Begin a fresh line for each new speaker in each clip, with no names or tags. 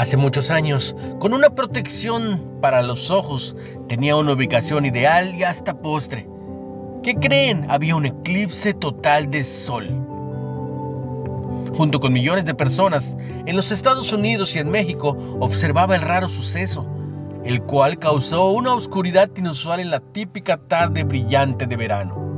Hace muchos años, con una protección para los ojos, tenía una ubicación ideal y hasta postre. ¿Qué creen? Había un eclipse total de sol. Junto con millones de personas en los Estados Unidos y en México observaba el raro suceso, el cual causó una oscuridad inusual en la típica tarde brillante de verano.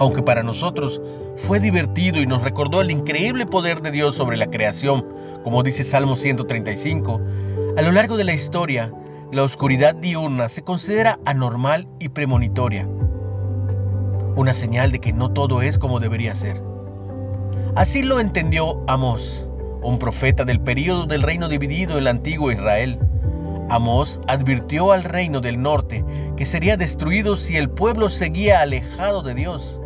Aunque para nosotros fue divertido y nos recordó el increíble poder de Dios sobre la creación, como dice Salmo 135, a lo largo de la historia, la oscuridad diurna se considera anormal y premonitoria, una señal de que no todo es como debería ser. Así lo entendió Amós, un profeta del período del reino dividido en el antiguo Israel. Amós advirtió al reino del norte que sería destruido si el pueblo seguía alejado de Dios.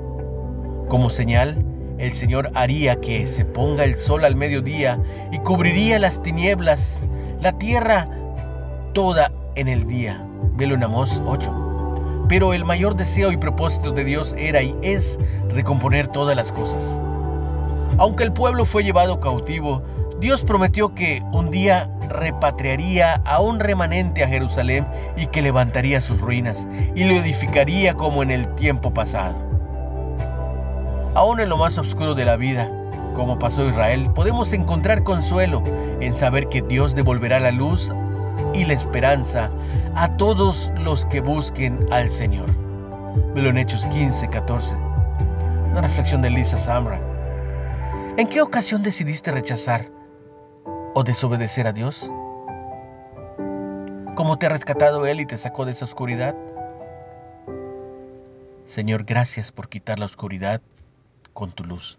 Como señal, el Señor haría que se ponga el sol al mediodía y cubriría las tinieblas, la tierra toda en el día. Velo en Amós 8. Pero el mayor deseo y propósito de Dios era y es recomponer todas las cosas. Aunque el pueblo fue llevado cautivo, Dios prometió que un día repatriaría a un remanente a Jerusalén y que levantaría sus ruinas y lo edificaría como en el tiempo pasado. Aún en lo más oscuro de la vida, como pasó Israel, podemos encontrar consuelo en saber que Dios devolverá la luz y la esperanza a todos los que busquen al Señor. Velo en Hechos 15, 14. Una reflexión de Lisa Samra. ¿En qué ocasión decidiste rechazar o desobedecer a Dios? ¿Cómo te ha rescatado Él y te sacó de esa oscuridad? Señor, gracias por quitar la oscuridad con tu luz.